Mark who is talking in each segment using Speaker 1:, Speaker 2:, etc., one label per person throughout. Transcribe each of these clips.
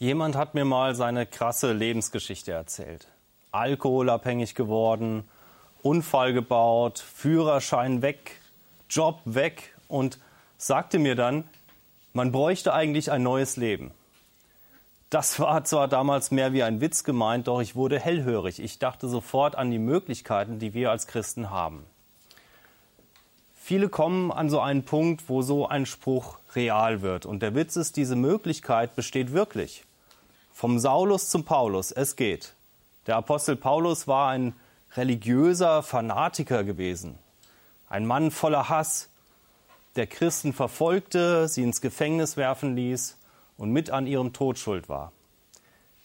Speaker 1: Jemand hat mir mal seine krasse Lebensgeschichte erzählt. Alkoholabhängig geworden, Unfall gebaut, Führerschein weg, Job weg und sagte mir dann, man bräuchte eigentlich ein neues Leben. Das war zwar damals mehr wie ein Witz gemeint, doch ich wurde hellhörig. Ich dachte sofort an die Möglichkeiten, die wir als Christen haben. Viele kommen an so einen Punkt, wo so ein Spruch real wird. Und der Witz ist, diese Möglichkeit besteht wirklich. Vom Saulus zum Paulus, es geht. Der Apostel Paulus war ein religiöser Fanatiker gewesen. Ein Mann voller Hass, der Christen verfolgte, sie ins Gefängnis werfen ließ und mit an ihrem Tod schuld war.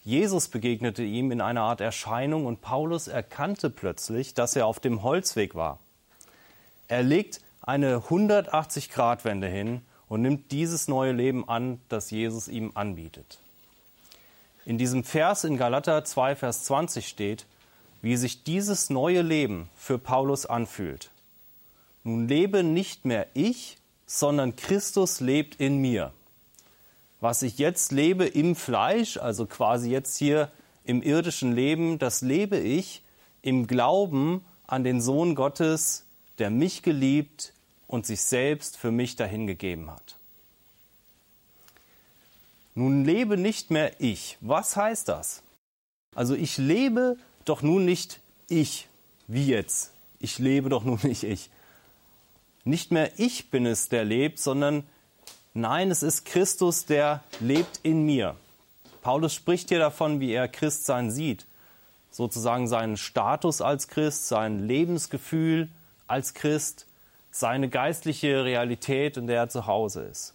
Speaker 1: Jesus begegnete ihm in einer Art Erscheinung und Paulus erkannte plötzlich, dass er auf dem Holzweg war. Er legt eine 180-Grad-Wende hin und nimmt dieses neue Leben an, das Jesus ihm anbietet. In diesem Vers in Galater 2, Vers 20 steht, wie sich dieses neue Leben für Paulus anfühlt. Nun lebe nicht mehr ich, sondern Christus lebt in mir. Was ich jetzt lebe im Fleisch, also quasi jetzt hier im irdischen Leben, das lebe ich im Glauben an den Sohn Gottes, der mich geliebt und sich selbst für mich dahingegeben hat. Nun lebe nicht mehr ich. Was heißt das? Also ich lebe doch nun nicht ich, wie jetzt. Ich lebe doch nun nicht ich. Nicht mehr ich bin es, der lebt, sondern nein, es ist Christus, der lebt in mir. Paulus spricht hier davon, wie er Christsein sieht. Sozusagen seinen Status als Christ, sein Lebensgefühl als Christ, seine geistliche Realität, in der er zu Hause ist.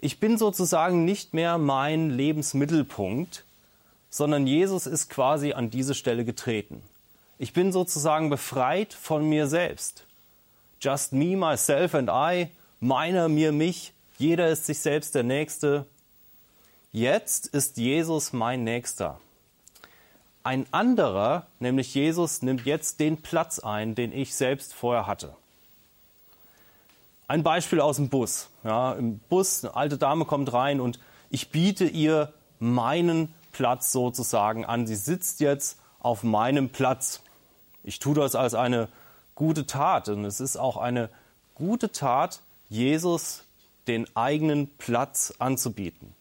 Speaker 1: Ich bin sozusagen nicht mehr mein Lebensmittelpunkt, sondern Jesus ist quasi an diese Stelle getreten. Ich bin sozusagen befreit von mir selbst. Just me, myself and I, meiner, mir, mich, jeder ist sich selbst der Nächste. Jetzt ist Jesus mein Nächster. Ein anderer, nämlich Jesus, nimmt jetzt den Platz ein, den ich selbst vorher hatte. Ein Beispiel aus dem Bus. Ja, Im Bus, eine alte Dame kommt rein und ich biete ihr meinen Platz sozusagen an. Sie sitzt jetzt auf meinem Platz. Ich tue das als eine gute Tat und es ist auch eine gute Tat, Jesus den eigenen Platz anzubieten.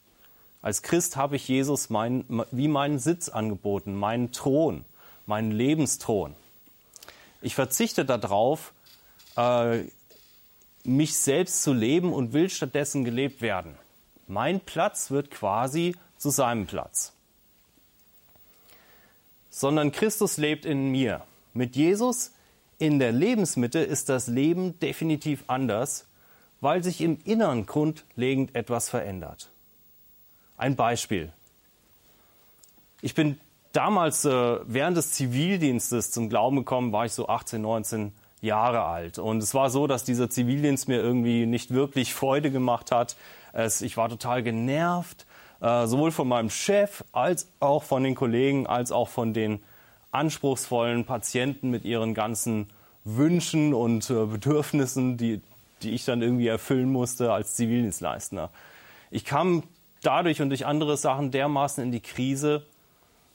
Speaker 1: Als Christ habe ich Jesus mein, wie meinen Sitz angeboten, meinen Thron, meinen Lebensthron. Ich verzichte darauf, äh, mich selbst zu leben und will stattdessen gelebt werden. Mein Platz wird quasi zu seinem Platz. Sondern Christus lebt in mir. Mit Jesus in der Lebensmitte ist das Leben definitiv anders, weil sich im Inneren grundlegend etwas verändert. Ein Beispiel. Ich bin damals äh, während des Zivildienstes zum Glauben gekommen, war ich so 18, 19 Jahre alt. Und es war so, dass dieser Zivildienst mir irgendwie nicht wirklich Freude gemacht hat. Es, ich war total genervt, äh, sowohl von meinem Chef als auch von den Kollegen, als auch von den anspruchsvollen Patienten mit ihren ganzen Wünschen und äh, Bedürfnissen, die, die ich dann irgendwie erfüllen musste als Zivildienstleister. Ich kam dadurch und durch andere Sachen dermaßen in die Krise,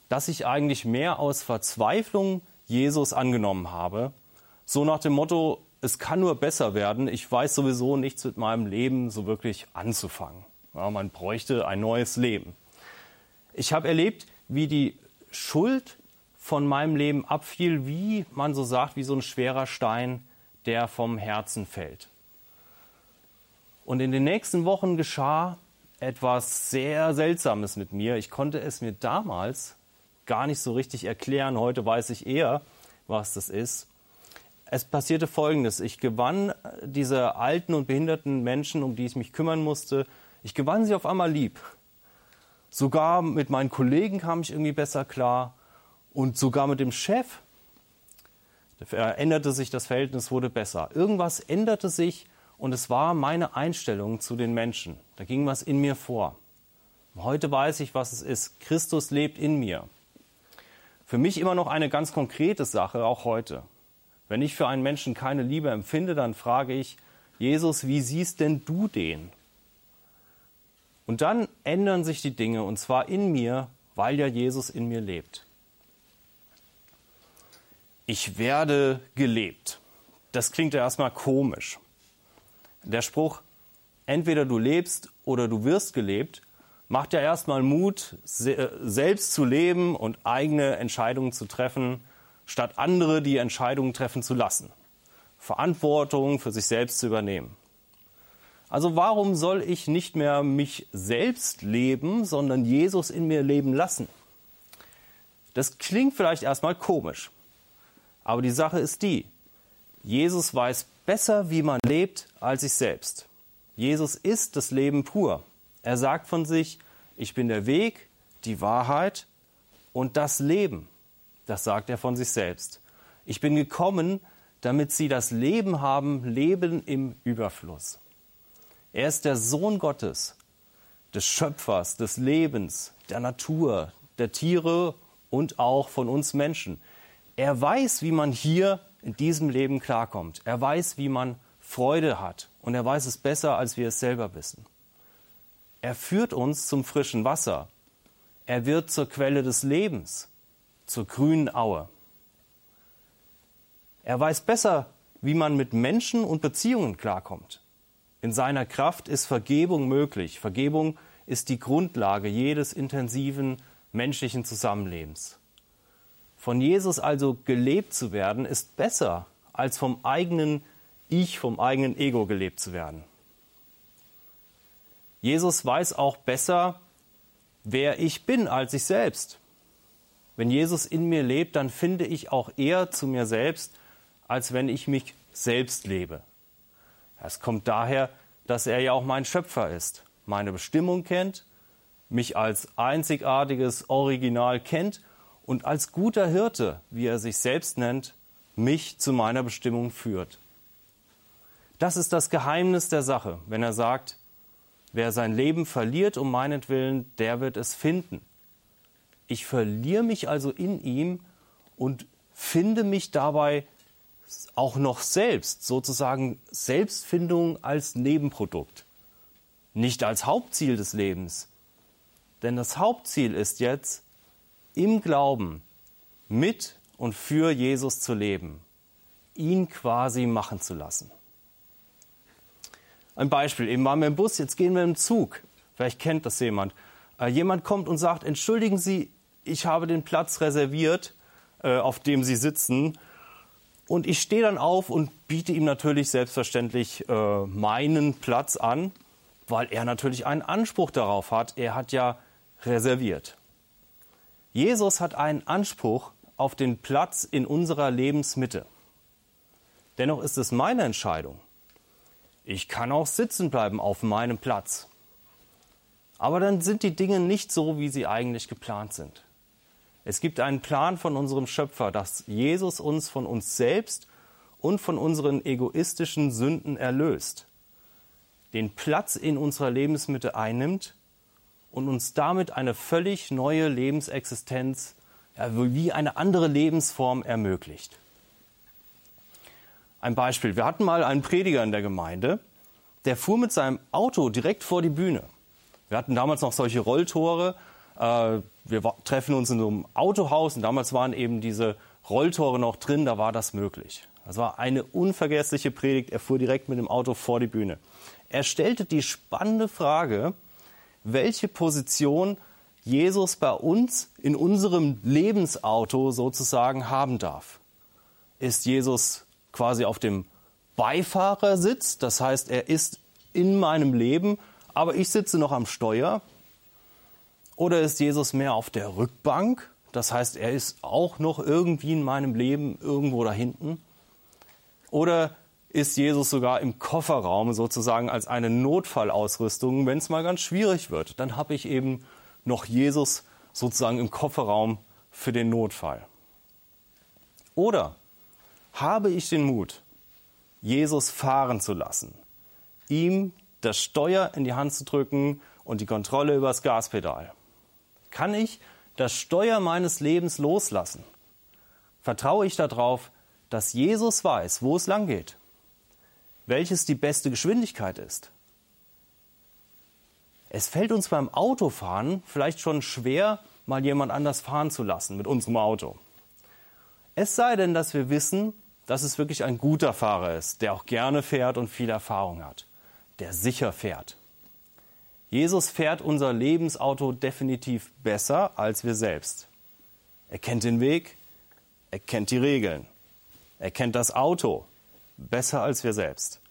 Speaker 1: dass ich eigentlich mehr aus Verzweiflung Jesus angenommen habe so nach dem Motto, es kann nur besser werden, ich weiß sowieso nichts mit meinem Leben so wirklich anzufangen. Ja, man bräuchte ein neues Leben. Ich habe erlebt, wie die Schuld von meinem Leben abfiel, wie man so sagt, wie so ein schwerer Stein, der vom Herzen fällt. Und in den nächsten Wochen geschah etwas sehr Seltsames mit mir. Ich konnte es mir damals gar nicht so richtig erklären. Heute weiß ich eher, was das ist. Es passierte Folgendes. Ich gewann diese alten und behinderten Menschen, um die ich mich kümmern musste, ich gewann sie auf einmal lieb. Sogar mit meinen Kollegen kam ich irgendwie besser klar und sogar mit dem Chef änderte sich das Verhältnis, wurde besser. Irgendwas änderte sich und es war meine Einstellung zu den Menschen. Da ging was in mir vor. Heute weiß ich, was es ist. Christus lebt in mir. Für mich immer noch eine ganz konkrete Sache, auch heute. Wenn ich für einen Menschen keine Liebe empfinde, dann frage ich, Jesus, wie siehst denn du den? Und dann ändern sich die Dinge, und zwar in mir, weil ja Jesus in mir lebt. Ich werde gelebt. Das klingt ja erstmal komisch. Der Spruch, entweder du lebst oder du wirst gelebt, macht ja erstmal Mut, selbst zu leben und eigene Entscheidungen zu treffen, statt andere die Entscheidungen treffen zu lassen. Verantwortung für sich selbst zu übernehmen. Also warum soll ich nicht mehr mich selbst leben, sondern Jesus in mir leben lassen? Das klingt vielleicht erstmal komisch, aber die Sache ist die, Jesus weiß besser, wie man lebt, als ich selbst. Jesus ist das Leben pur. Er sagt von sich, ich bin der Weg, die Wahrheit und das Leben. Das sagt er von sich selbst. Ich bin gekommen, damit sie das Leben haben, Leben im Überfluss. Er ist der Sohn Gottes, des Schöpfers, des Lebens, der Natur, der Tiere und auch von uns Menschen. Er weiß, wie man hier in diesem Leben klarkommt. Er weiß, wie man Freude hat und er weiß es besser, als wir es selber wissen. Er führt uns zum frischen Wasser. Er wird zur Quelle des Lebens, zur grünen Aue. Er weiß besser, wie man mit Menschen und Beziehungen klarkommt. In seiner Kraft ist Vergebung möglich. Vergebung ist die Grundlage jedes intensiven menschlichen Zusammenlebens. Von Jesus also gelebt zu werden, ist besser, als vom eigenen Ich, vom eigenen Ego gelebt zu werden. Jesus weiß auch besser, wer ich bin als ich selbst. Wenn Jesus in mir lebt, dann finde ich auch eher zu mir selbst, als wenn ich mich selbst lebe. Es kommt daher, dass er ja auch mein Schöpfer ist, meine Bestimmung kennt, mich als einzigartiges Original kennt und als guter Hirte, wie er sich selbst nennt, mich zu meiner Bestimmung führt. Das ist das Geheimnis der Sache, wenn er sagt, wer sein Leben verliert um meinetwillen, der wird es finden. Ich verliere mich also in ihm und finde mich dabei auch noch selbst, sozusagen Selbstfindung als Nebenprodukt, nicht als Hauptziel des Lebens. Denn das Hauptziel ist jetzt, im Glauben mit und für Jesus zu leben, ihn quasi machen zu lassen. Ein Beispiel, eben waren wir im Bus, jetzt gehen wir im Zug. Vielleicht kennt das jemand. Äh, jemand kommt und sagt, entschuldigen Sie, ich habe den Platz reserviert, äh, auf dem Sie sitzen. Und ich stehe dann auf und biete ihm natürlich selbstverständlich äh, meinen Platz an, weil er natürlich einen Anspruch darauf hat. Er hat ja reserviert. Jesus hat einen Anspruch auf den Platz in unserer Lebensmitte. Dennoch ist es meine Entscheidung. Ich kann auch sitzen bleiben auf meinem Platz. Aber dann sind die Dinge nicht so, wie sie eigentlich geplant sind. Es gibt einen Plan von unserem Schöpfer, dass Jesus uns von uns selbst und von unseren egoistischen Sünden erlöst, den Platz in unserer Lebensmitte einnimmt und uns damit eine völlig neue Lebensexistenz, ja, wie eine andere Lebensform ermöglicht. Ein Beispiel. Wir hatten mal einen Prediger in der Gemeinde, der fuhr mit seinem Auto direkt vor die Bühne. Wir hatten damals noch solche Rolltore. Äh, wir treffen uns in so einem Autohaus und damals waren eben diese Rolltore noch drin, da war das möglich. Das war eine unvergessliche Predigt. Er fuhr direkt mit dem Auto vor die Bühne. Er stellte die spannende Frage, welche Position Jesus bei uns in unserem Lebensauto sozusagen haben darf. Ist Jesus quasi auf dem Beifahrersitz, das heißt, er ist in meinem Leben, aber ich sitze noch am Steuer? Oder ist Jesus mehr auf der Rückbank, das heißt, er ist auch noch irgendwie in meinem Leben irgendwo da hinten? Oder ist Jesus sogar im Kofferraum sozusagen als eine Notfallausrüstung, wenn es mal ganz schwierig wird. Dann habe ich eben noch Jesus sozusagen im Kofferraum für den Notfall. Oder habe ich den Mut, Jesus fahren zu lassen, ihm das Steuer in die Hand zu drücken und die Kontrolle übers Gaspedal? Kann ich das Steuer meines Lebens loslassen? Vertraue ich darauf, dass Jesus weiß, wo es lang geht? welches die beste Geschwindigkeit ist? Es fällt uns beim Autofahren vielleicht schon schwer, mal jemand anders fahren zu lassen mit unserem Auto. Es sei denn, dass wir wissen, dass es wirklich ein guter Fahrer ist, der auch gerne fährt und viel Erfahrung hat, der sicher fährt. Jesus fährt unser Lebensauto definitiv besser als wir selbst. Er kennt den Weg, er kennt die Regeln, er kennt das Auto besser als wir selbst.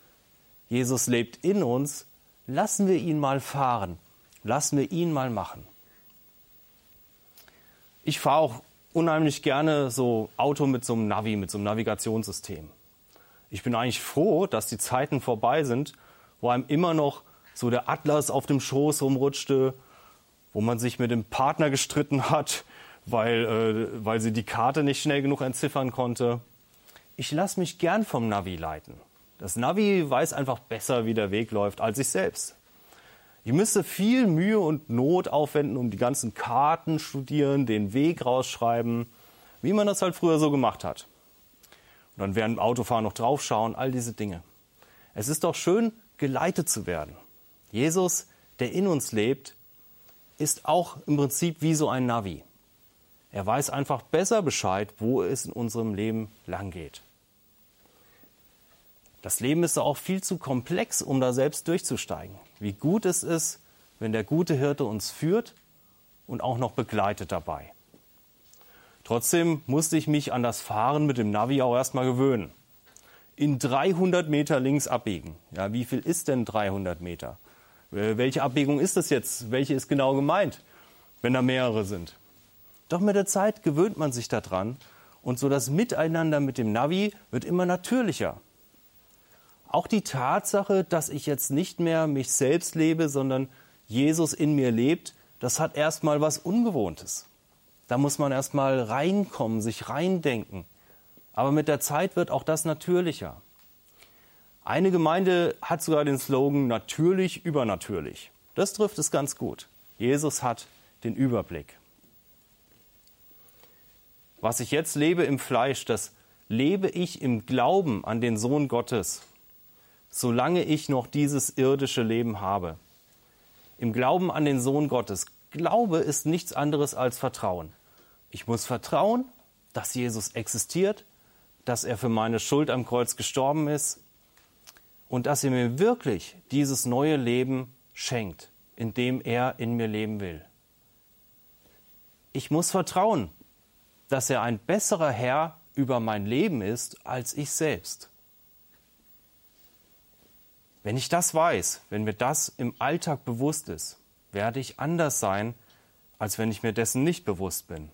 Speaker 1: Jesus lebt in uns, lassen wir ihn mal fahren, lassen wir ihn mal machen. Ich fahre auch unheimlich gerne so Auto mit so einem Navi, mit so einem Navigationssystem. Ich bin eigentlich froh, dass die Zeiten vorbei sind, wo einem immer noch so der Atlas auf dem Schoß rumrutschte, wo man sich mit dem Partner gestritten hat, weil, äh, weil sie die Karte nicht schnell genug entziffern konnte. Ich lasse mich gern vom Navi leiten. Das Navi weiß einfach besser, wie der Weg läuft, als ich selbst. Ich müsste viel Mühe und Not aufwenden, um die ganzen Karten studieren, den Weg rausschreiben, wie man das halt früher so gemacht hat. Und dann während dem Autofahren noch draufschauen, all diese Dinge. Es ist doch schön, geleitet zu werden. Jesus, der in uns lebt, ist auch im Prinzip wie so ein Navi. Er weiß einfach besser Bescheid, wo es in unserem Leben lang geht. Das Leben ist auch viel zu komplex, um da selbst durchzusteigen. Wie gut es ist, wenn der gute Hirte uns führt und auch noch begleitet dabei. Trotzdem musste ich mich an das Fahren mit dem Navi auch erstmal gewöhnen. In 300 Meter links abbiegen. Ja, wie viel ist denn 300 Meter? Äh, welche Abbiegung ist das jetzt? Welche ist genau gemeint, wenn da mehrere sind? Doch mit der Zeit gewöhnt man sich daran und so das Miteinander mit dem Navi wird immer natürlicher. Auch die Tatsache, dass ich jetzt nicht mehr mich selbst lebe, sondern Jesus in mir lebt, das hat erstmal was Ungewohntes. Da muss man erstmal reinkommen, sich reindenken. Aber mit der Zeit wird auch das natürlicher. Eine Gemeinde hat sogar den Slogan natürlich übernatürlich. Das trifft es ganz gut. Jesus hat den Überblick. Was ich jetzt lebe im Fleisch, das lebe ich im Glauben an den Sohn Gottes, solange ich noch dieses irdische Leben habe. Im Glauben an den Sohn Gottes. Glaube ist nichts anderes als Vertrauen. Ich muss vertrauen, dass Jesus existiert, dass er für meine Schuld am Kreuz gestorben ist und dass er mir wirklich dieses neue Leben schenkt, in dem er in mir leben will. Ich muss vertrauen, dass er ein besserer Herr über mein Leben ist als ich selbst. Wenn ich das weiß, wenn mir das im Alltag bewusst ist, werde ich anders sein, als wenn ich mir dessen nicht bewusst bin.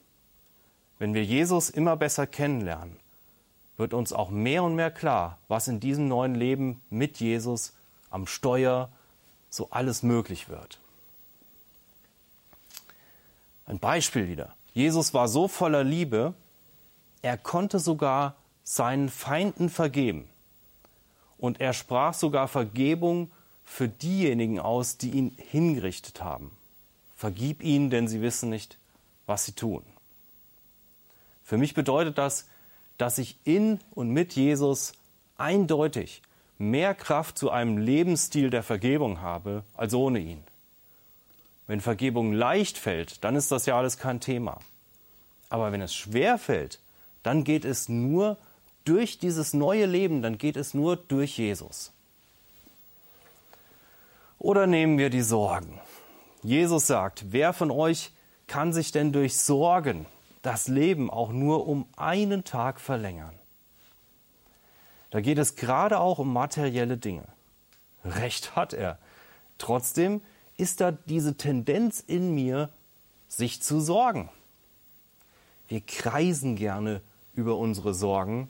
Speaker 1: Wenn wir Jesus immer besser kennenlernen, wird uns auch mehr und mehr klar, was in diesem neuen Leben mit Jesus am Steuer so alles möglich wird. Ein Beispiel wieder. Jesus war so voller Liebe, er konnte sogar seinen Feinden vergeben. Und er sprach sogar Vergebung für diejenigen aus, die ihn hingerichtet haben. Vergib ihnen, denn sie wissen nicht, was sie tun. Für mich bedeutet das, dass ich in und mit Jesus eindeutig mehr Kraft zu einem Lebensstil der Vergebung habe als ohne ihn. Wenn Vergebung leicht fällt, dann ist das ja alles kein Thema. Aber wenn es schwer fällt, dann geht es nur durch dieses neue Leben, dann geht es nur durch Jesus. Oder nehmen wir die Sorgen. Jesus sagt, wer von euch kann sich denn durch Sorgen das Leben auch nur um einen Tag verlängern? Da geht es gerade auch um materielle Dinge. Recht hat er. Trotzdem ist da diese Tendenz in mir, sich zu sorgen. Wir kreisen gerne über unsere Sorgen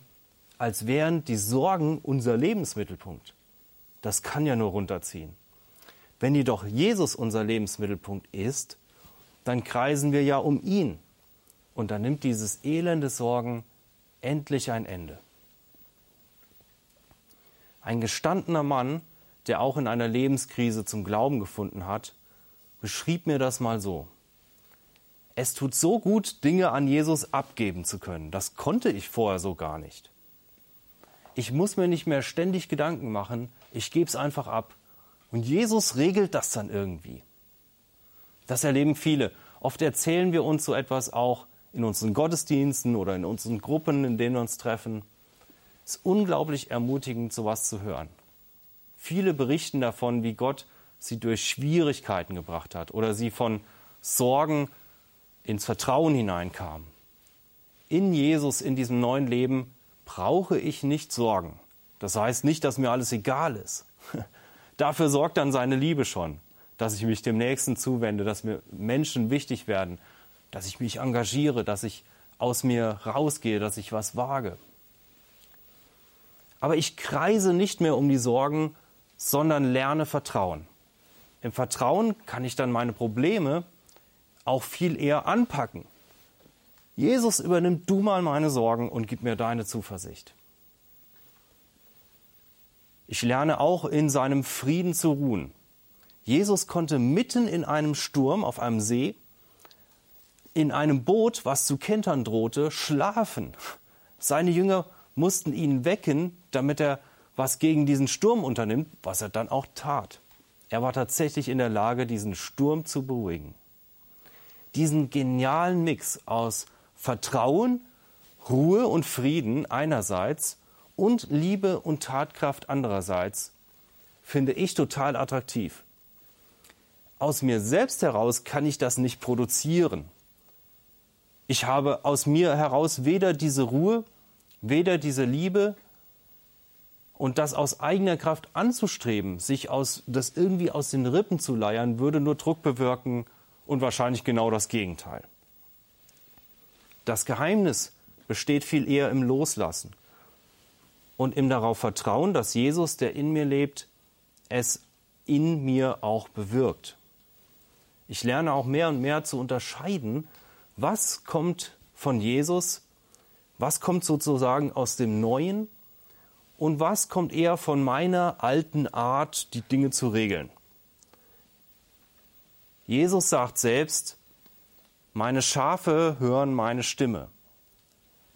Speaker 1: als wären die Sorgen unser Lebensmittelpunkt. Das kann ja nur runterziehen. Wenn jedoch Jesus unser Lebensmittelpunkt ist, dann kreisen wir ja um ihn. Und dann nimmt dieses elende Sorgen endlich ein Ende. Ein gestandener Mann, der auch in einer Lebenskrise zum Glauben gefunden hat, beschrieb mir das mal so. Es tut so gut, Dinge an Jesus abgeben zu können. Das konnte ich vorher so gar nicht. Ich muss mir nicht mehr ständig Gedanken machen. Ich gebe es einfach ab. Und Jesus regelt das dann irgendwie. Das erleben viele. Oft erzählen wir uns so etwas auch in unseren Gottesdiensten oder in unseren Gruppen, in denen wir uns treffen. Es ist unglaublich ermutigend, sowas zu hören. Viele berichten davon, wie Gott sie durch Schwierigkeiten gebracht hat oder sie von Sorgen ins Vertrauen hineinkam. In Jesus, in diesem neuen Leben, brauche ich nicht Sorgen. Das heißt nicht, dass mir alles egal ist. Dafür sorgt dann seine Liebe schon, dass ich mich dem Nächsten zuwende, dass mir Menschen wichtig werden, dass ich mich engagiere, dass ich aus mir rausgehe, dass ich was wage. Aber ich kreise nicht mehr um die Sorgen, sondern lerne Vertrauen. Im Vertrauen kann ich dann meine Probleme auch viel eher anpacken. Jesus, übernimm du mal meine Sorgen und gib mir deine Zuversicht. Ich lerne auch in seinem Frieden zu ruhen. Jesus konnte mitten in einem Sturm auf einem See, in einem Boot, was zu kentern drohte, schlafen. Seine Jünger mussten ihn wecken, damit er was gegen diesen Sturm unternimmt, was er dann auch tat. Er war tatsächlich in der Lage, diesen Sturm zu beruhigen. Diesen genialen Mix aus Vertrauen, Ruhe und Frieden einerseits und Liebe und Tatkraft andererseits finde ich total attraktiv. Aus mir selbst heraus kann ich das nicht produzieren. Ich habe aus mir heraus weder diese Ruhe, weder diese Liebe und das aus eigener Kraft anzustreben, sich aus, das irgendwie aus den Rippen zu leiern, würde nur Druck bewirken und wahrscheinlich genau das Gegenteil. Das Geheimnis besteht viel eher im Loslassen und im darauf Vertrauen, dass Jesus, der in mir lebt, es in mir auch bewirkt. Ich lerne auch mehr und mehr zu unterscheiden, was kommt von Jesus, was kommt sozusagen aus dem Neuen und was kommt eher von meiner alten Art, die Dinge zu regeln. Jesus sagt selbst, meine Schafe hören meine Stimme.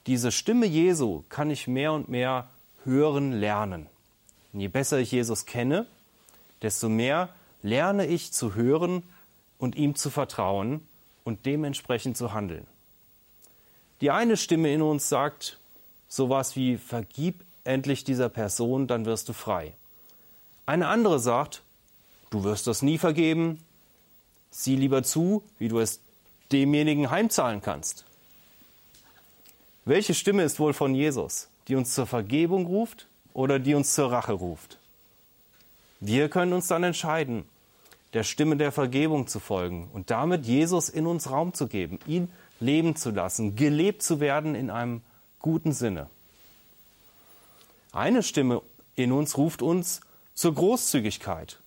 Speaker 1: Diese Stimme Jesu kann ich mehr und mehr hören lernen. Und je besser ich Jesus kenne, desto mehr lerne ich zu hören und ihm zu vertrauen und dementsprechend zu handeln. Die eine Stimme in uns sagt sowas wie vergib endlich dieser Person, dann wirst du frei. Eine andere sagt, du wirst das nie vergeben, sieh lieber zu, wie du es demjenigen heimzahlen kannst. Welche Stimme ist wohl von Jesus, die uns zur Vergebung ruft oder die uns zur Rache ruft? Wir können uns dann entscheiden, der Stimme der Vergebung zu folgen und damit Jesus in uns Raum zu geben, ihn leben zu lassen, gelebt zu werden in einem guten Sinne. Eine Stimme in uns ruft uns zur Großzügigkeit,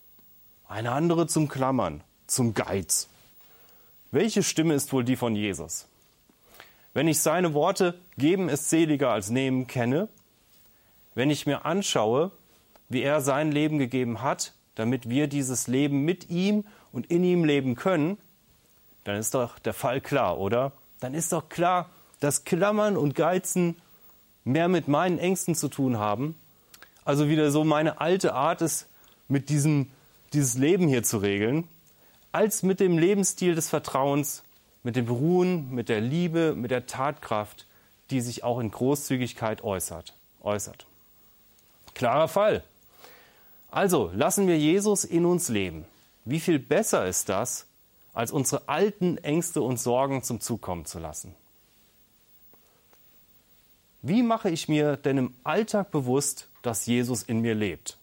Speaker 1: eine andere zum Klammern, zum Geiz. Welche Stimme ist wohl die von Jesus? Wenn ich seine Worte geben ist seliger als nehmen kenne, wenn ich mir anschaue, wie er sein Leben gegeben hat, damit wir dieses Leben mit ihm und in ihm leben können, dann ist doch der Fall klar, oder? Dann ist doch klar, dass Klammern und Geizen mehr mit meinen Ängsten zu tun haben, also wieder so meine alte Art ist, mit diesem dieses Leben hier zu regeln, als mit dem Lebensstil des Vertrauens, mit dem Ruhen, mit der Liebe, mit der Tatkraft, die sich auch in Großzügigkeit äußert. äußert. Klarer Fall. Also lassen wir Jesus in uns leben. Wie viel besser ist das, als unsere alten Ängste und Sorgen zum Zug kommen zu lassen? Wie mache ich mir denn im Alltag bewusst, dass Jesus in mir lebt?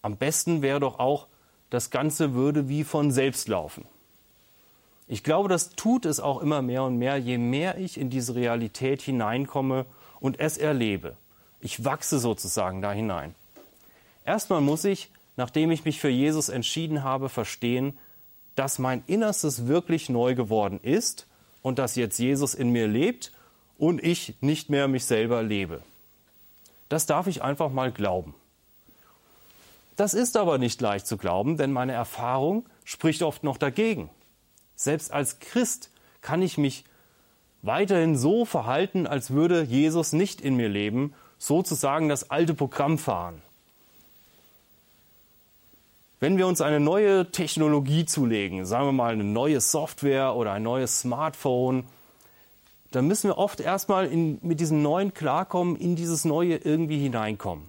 Speaker 1: Am besten wäre doch auch, das Ganze würde wie von selbst laufen. Ich glaube, das tut es auch immer mehr und mehr, je mehr ich in diese Realität hineinkomme und es erlebe. Ich wachse sozusagen da hinein. Erstmal muss ich, nachdem ich mich für Jesus entschieden habe, verstehen, dass mein Innerstes wirklich neu geworden ist und dass jetzt Jesus in mir lebt und ich nicht mehr mich selber lebe. Das darf ich einfach mal glauben. Das ist aber nicht leicht zu glauben, denn meine Erfahrung spricht oft noch dagegen. Selbst als Christ kann ich mich weiterhin so verhalten, als würde Jesus nicht in mir leben, sozusagen das alte Programm fahren. Wenn wir uns eine neue Technologie zulegen, sagen wir mal eine neue Software oder ein neues Smartphone, dann müssen wir oft erstmal in, mit diesem Neuen klarkommen, in dieses Neue irgendwie hineinkommen.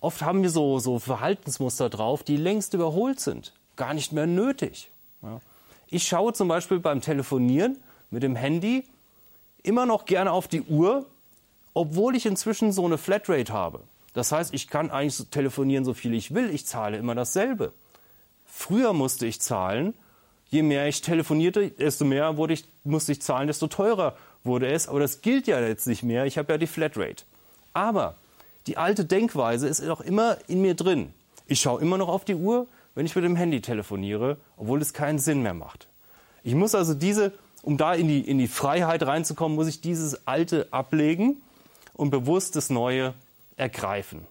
Speaker 1: Oft haben wir so, so Verhaltensmuster drauf, die längst überholt sind, gar nicht mehr nötig. Ja. Ich schaue zum Beispiel beim Telefonieren mit dem Handy immer noch gerne auf die Uhr, obwohl ich inzwischen so eine Flatrate habe. Das heißt, ich kann eigentlich telefonieren, so viel ich will. Ich zahle immer dasselbe. Früher musste ich zahlen. Je mehr ich telefonierte, desto mehr wurde ich, musste ich zahlen, desto teurer wurde es. Aber das gilt ja jetzt nicht mehr. Ich habe ja die Flatrate. Aber die alte Denkweise ist auch immer in mir drin. Ich schaue immer noch auf die Uhr, wenn ich mit dem Handy telefoniere, obwohl es keinen Sinn mehr macht. Ich muss also diese, um da in die, in die Freiheit reinzukommen, muss ich dieses Alte ablegen und bewusst das Neue ergreifen.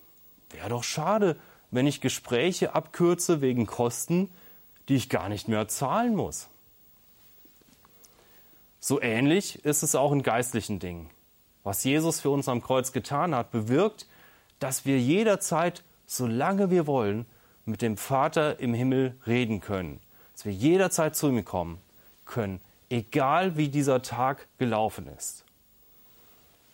Speaker 1: Wäre doch schade, wenn ich Gespräche abkürze wegen Kosten, die ich gar nicht mehr zahlen muss. So ähnlich ist es auch in geistlichen Dingen. Was Jesus für uns am Kreuz getan hat, bewirkt, dass wir jederzeit, solange wir wollen, mit dem Vater im Himmel reden können. Dass wir jederzeit zu ihm kommen können, egal wie dieser Tag gelaufen ist.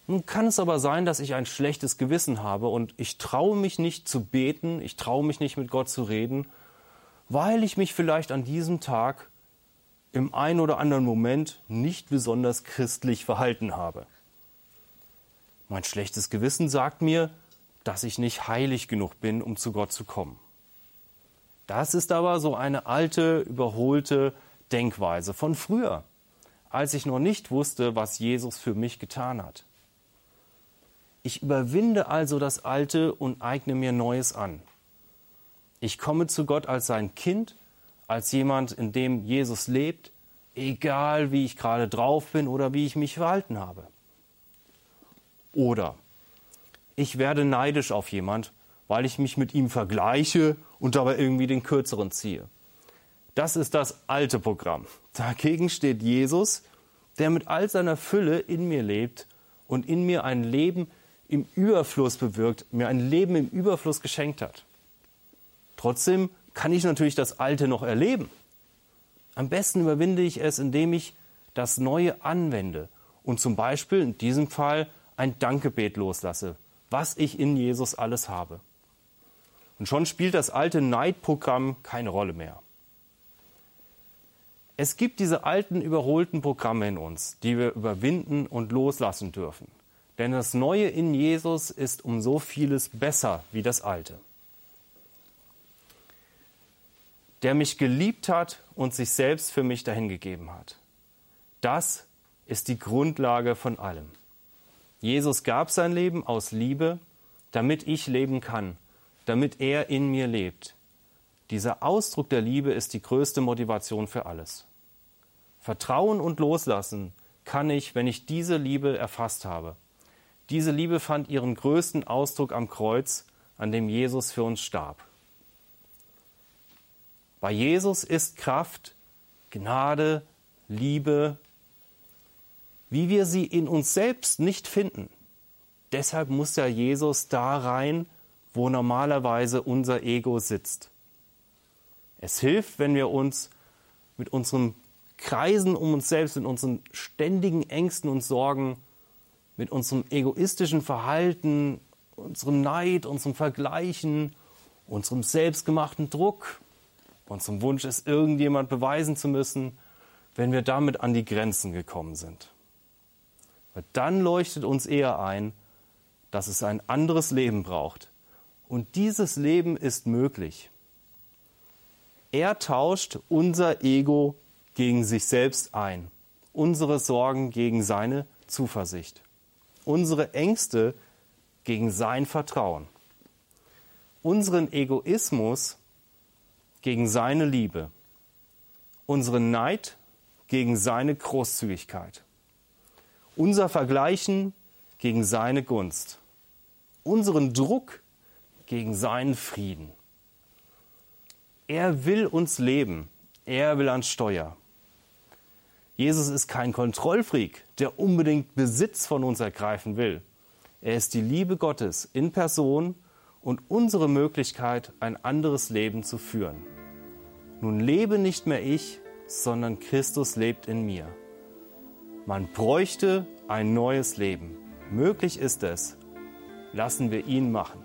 Speaker 1: Nun kann es aber sein, dass ich ein schlechtes Gewissen habe und ich traue mich nicht zu beten, ich traue mich nicht mit Gott zu reden, weil ich mich vielleicht an diesem Tag im einen oder anderen Moment nicht besonders christlich verhalten habe. Mein schlechtes Gewissen sagt mir, dass ich nicht heilig genug bin, um zu Gott zu kommen. Das ist aber so eine alte, überholte Denkweise von früher, als ich noch nicht wusste, was Jesus für mich getan hat. Ich überwinde also das Alte und eigne mir Neues an. Ich komme zu Gott als sein Kind, als jemand, in dem Jesus lebt, egal wie ich gerade drauf bin oder wie ich mich verhalten habe. Oder ich werde neidisch auf jemand, weil ich mich mit ihm vergleiche und dabei irgendwie den kürzeren ziehe. Das ist das alte Programm. Dagegen steht Jesus, der mit all seiner Fülle in mir lebt und in mir ein Leben im Überfluss bewirkt, mir ein Leben im Überfluss geschenkt hat. Trotzdem kann ich natürlich das Alte noch erleben. Am besten überwinde ich es, indem ich das Neue anwende und zum Beispiel in diesem Fall ein Dankgebet loslasse, was ich in Jesus alles habe. Und schon spielt das alte Neidprogramm keine Rolle mehr. Es gibt diese alten, überholten Programme in uns, die wir überwinden und loslassen dürfen. Denn das Neue in Jesus ist um so vieles besser wie das Alte. Der mich geliebt hat und sich selbst für mich dahingegeben hat. Das ist die Grundlage von allem. Jesus gab sein Leben aus Liebe, damit ich leben kann, damit er in mir lebt. Dieser Ausdruck der Liebe ist die größte Motivation für alles. Vertrauen und Loslassen kann ich, wenn ich diese Liebe erfasst habe. Diese Liebe fand ihren größten Ausdruck am Kreuz, an dem Jesus für uns starb. Bei Jesus ist Kraft, Gnade, Liebe, wie wir sie in uns selbst nicht finden. Deshalb muss ja Jesus da rein, wo normalerweise unser Ego sitzt. Es hilft, wenn wir uns mit unseren Kreisen um uns selbst, mit unseren ständigen Ängsten und Sorgen mit unserem egoistischen Verhalten, unserem Neid, unserem Vergleichen, unserem selbstgemachten Druck, unserem Wunsch, es irgendjemand beweisen zu müssen, wenn wir damit an die Grenzen gekommen sind. Weil dann leuchtet uns eher ein, dass es ein anderes Leben braucht. Und dieses Leben ist möglich. Er tauscht unser Ego gegen sich selbst ein, unsere Sorgen gegen seine Zuversicht unsere Ängste gegen sein Vertrauen, unseren Egoismus gegen seine Liebe, unseren Neid gegen seine Großzügigkeit, unser Vergleichen gegen seine Gunst, unseren Druck gegen seinen Frieden. Er will uns leben, er will ans Steuer. Jesus ist kein Kontrollfreak, der unbedingt Besitz von uns ergreifen will. Er ist die Liebe Gottes in Person und unsere Möglichkeit, ein anderes Leben zu führen. Nun lebe nicht mehr ich, sondern Christus lebt in mir. Man bräuchte ein neues Leben. Möglich ist es. Lassen wir ihn machen.